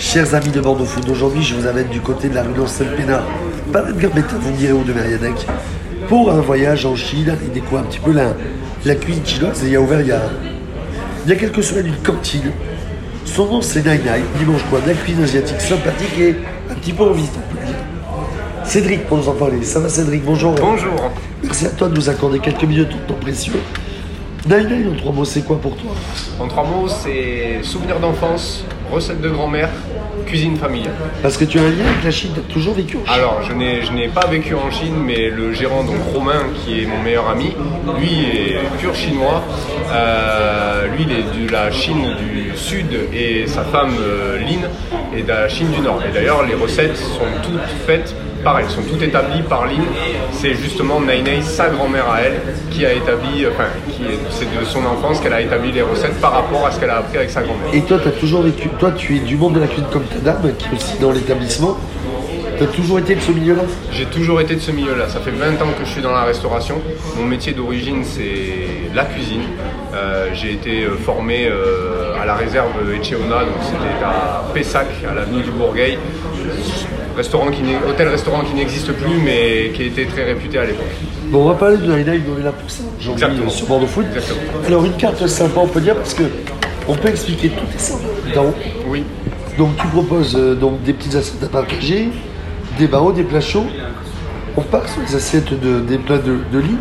Chers amis de Bordeaux Food, aujourd'hui je vous amène du côté de la rue Saint-Pénard, pas de Gambetta, vous direz où de Mériadec, pour un voyage en Chine et découvrir un petit peu la, la cuisine chinoise. Et il y a ouvert il y a, il y a quelques semaines une cantine. Son nom c'est Nai Nai, dimanche quoi, de la cuisine asiatique sympathique et un petit peu en visite, on peut le dire. Cédric pour nous en parler. Ça va Cédric, bonjour. Bonjour. Merci à toi de nous accorder quelques minutes de ton temps précieux. Nai Nai en trois mots, c'est quoi pour toi? En trois mots, c'est souvenir d'enfance, recette de grand-mère, cuisine familiale. Parce que tu as un lien avec la Chine, tu as toujours vécu en Chine. Alors, je n'ai, je n'ai pas vécu en Chine, mais le gérant, donc Romain, qui est mon meilleur ami, lui est pur chinois. Euh, lui, il est de la Chine du Sud et sa femme, euh, Lynn, est de la Chine du Nord. Et d'ailleurs, les recettes sont toutes faites pareil, sont toutes établies par Lynn. C'est justement Nai Nai, sa grand-mère à elle, qui a établi, enfin, qui est, c'est de son enfance qu'elle a établi les recettes par rapport à ce qu'elle a appris avec sa grand-mère. Et toi, tu as toujours vécu, toi tu es du monde de la cuisine comme ta dame, qui est aussi dans l'établissement. Tu as toujours été de ce milieu-là? J'ai toujours été de ce milieu-là. Ça fait 20 ans que je suis dans la restauration. Mon métier d'origine, c'est la cuisine. Euh, j'ai été euh, formé euh, à la réserve Etcheona, donc c'était à Pessac, à l'avenue du Bourgueil. Restaurant qui hôtel-restaurant qui n'existe plus, mais qui était très réputé à l'époque. Bon, on va parler de est là pour ça, aujourd'hui Exactement. euh, sur Bordeaux Food. Exactement. Alors, une carte sympa, on peut dire, parce que on peut expliquer tout et ça d'en haut. Oui, Donc, tu proposes euh, donc des petites assiettes à partager, des barreaux, des plats chauds. On part sur les assiettes de, des plats de, de Lille.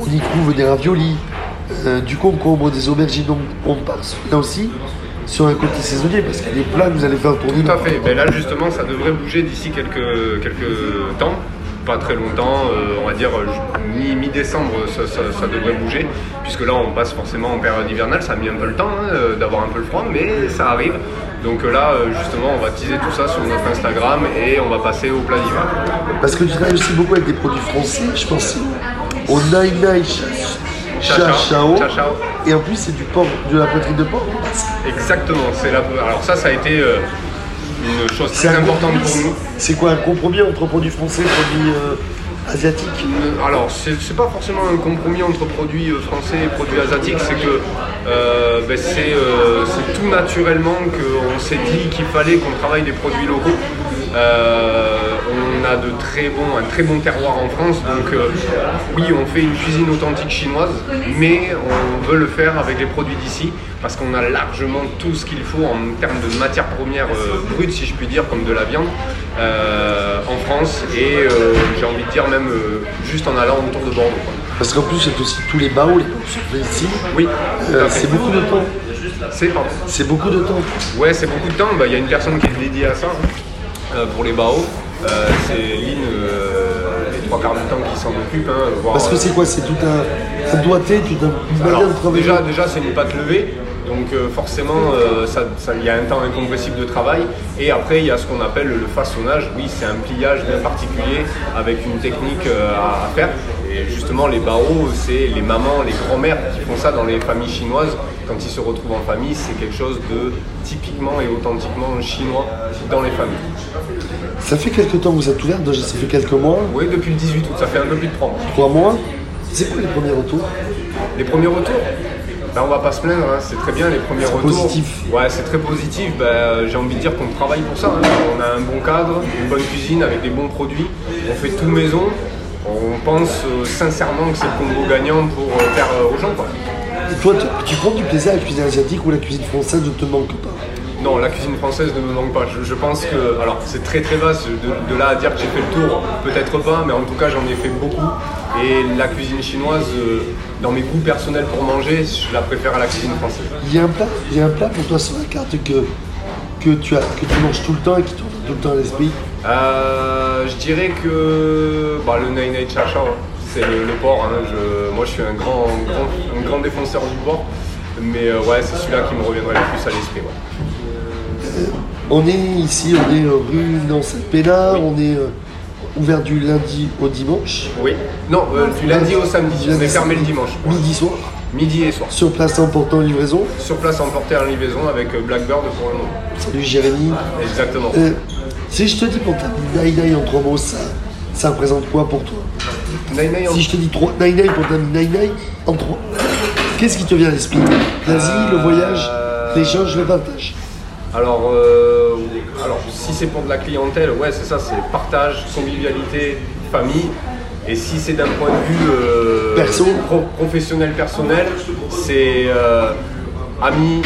On y trouve des raviolis, euh, du concombre, des aubergines. Donc, on part sur- là aussi sur un côté saisonnier, parce qu'il y a des plats que vous allez faire tourner. tout à fait. Ben là, justement, ça devrait bouger d'ici quelques, quelques temps. Pas très longtemps, euh, on va dire euh, mi- mi-décembre, ça, ça- ça devrait bouger. Puisque là, on passe forcément en période hivernale. Ça a mis un peu le temps hein, euh, d'avoir un peu le froid, mais ça arrive. Donc euh, là, justement, on va teaser tout ça sur notre Instagram et on va passer au plat d'hiver. Parce que tu travailles aussi beaucoup avec des produits français, je pense au Nai Nai Cha Et en plus, c'est du porc, de la poitrine de porc. Exactement. C'est la... Alors ça, ça a été euh, une chose très importante pour nous. C'est quoi un compromis entre produits français et produits euh, asiatiques Euh, Alors, c'est pas forcément un compromis entre produits français et produits asiatiques, c'est que euh, ben, c'est tout naturellement qu'on s'est dit qu'il fallait qu'on travaille des produits locaux. On a de très bons, un très bon terroir en France, donc euh, oui, on fait une cuisine authentique chinoise, mais on veut le faire avec les produits d'ici parce qu'on a largement tout ce qu'il faut en termes de matières premières euh, brutes, si je puis dire, comme de la viande, euh, en France et j'ai envie de dire même juste en allant autour de Bordeaux. quoi. Parce qu'en plus, c'est aussi tous les baos, les baos sont faits ici. Oui, c'est beaucoup de temps. C'est beaucoup de temps. Ouais, c'est beaucoup de temps. Bah, Il y a une personne qui est dédiée à ça hein, pour les BAO. Euh, c'est Lynn, euh, les trois quarts du temps qui s'en occupe. hein, voire, Parce que euh, c'est quoi C'est tout un, un doigté, tout un de travailler. déjà, déjà c'est une pâte levée, donc euh, forcément euh, ça- ça- il y a un temps incompressible de travail. Et après il y a ce qu'on appelle le façonnage. Oui, c'est un pliage bien particulier avec une technique euh, à, à faire. Et justement les bao, c'est les mamans, les grands-mères qui font ça dans les familles chinoises. Quand ils se retrouvent en famille, c'est quelque chose de typiquement et authentiquement chinois dans les familles. Ça fait quelques temps que vous êtes ouvert, déjà ça fait quelques mois, Oui, depuis le 18 août, ça fait un peu plus de 3 mois. trois mois. C'est quoi les premiers retours? Les premiers retours? Ben, on va pas se plaindre, hein, c'est très bien les premiers retours. positif. Ouais, c'est très positif. Ben, euh, J'ai envie de dire qu'on travaille pour ça. hein. On a un bon cadre, une bonne cuisine avec des bons produits. On fait tout maison. On pense euh, sincèrement que c'est le combo gagnant pour euh, faire euh, aux gens. Quoi. Toi, tu, tu prends du plaisir à la cuisine asiatique ou la cuisine française ne te manque pas? Non, la cuisine française ne me manque pas. Je, je pense que, alors c'est très très vaste, de, de là à dire que j'ai fait le tour, peut-être pas, mais en tout cas j'en ai fait beaucoup. Et la cuisine chinoise, euh, dans mes goûts personnels pour manger, je la préfère à la cuisine française. Il y a un plat, il y a un plat pour toi sur la carte que, que, tu, as, que tu manges tout le temps et qui tourne tout le temps à l'esprit? Euh, je dirais que bah, le Nai Nai Cha Cha, c'est le, le porc. hein. Je- moi je suis un grand, grand- un grand défenseur du porc. Mais euh, ouais, c'est celui-là qui me reviendrait le plus à l'esprit. ouais. On est ici, on est rue Nancy Pénard, on est ouvert du lundi au dimanche, Oui. Non, euh, du lundi au samedi. On est fermé le dimanche. midi soir, Midi et soir. sur place emportant livraison. Sur place emporté en livraison avec euh, Blackbird pour le moment. Salut Jérémy. Exactement. Euh, si je te dis pour ta Nai Nai en trois mots, ça, ça représente quoi pour toi? Nai Nai en- Si je te dis trois Nai Nai pour ta Nai Nai en trois, qu'est-ce qui te vient à l'esprit? L'Asie, le voyage, l'échange, le partage Alors, euh, alors si c'est pour de la clientèle, ouais, c'est ça, c'est partage, convivialité, famille. Et si c'est d'un point de vue euh, Perso. pro- professionnel, personnel, c'est euh, amis,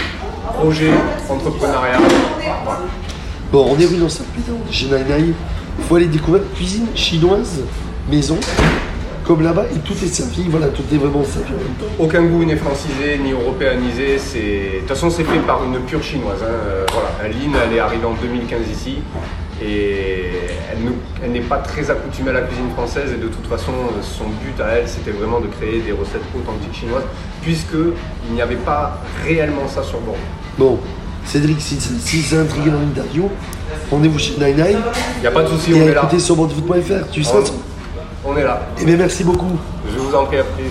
projet, entrepreneuriat. Voilà. Bon, on est rue dans Saint-Pédard, on est chez. Il faut aller découvrir cuisine chinoise, maison, comme là-bas, et tout est servi. Voilà, tout est vraiment servi en même temps. Aucun goût n'est francisé ni européanisé. C'est... De toute façon, c'est fait par une pure chinoise. hein. Euh, voilà. Lynn, elle est arrivée en 2015 ici. Et elle, ne- elle n'est pas très accoutumée à la cuisine française. Et de toute façon, son but à elle, c'était vraiment de créer des recettes authentiques chinoises. Puisqu'il n'y avait pas réellement ça sur Bordeaux. Bon, Cédric, si, si c'est intrigué dans l'interview, rendez-vous chez Naïnaï Il n'y a pas de souci, on est là. sur bordefoot.fr. Tu seras On, est là. Eh bien, merci beaucoup. Je vous en prie, à plus.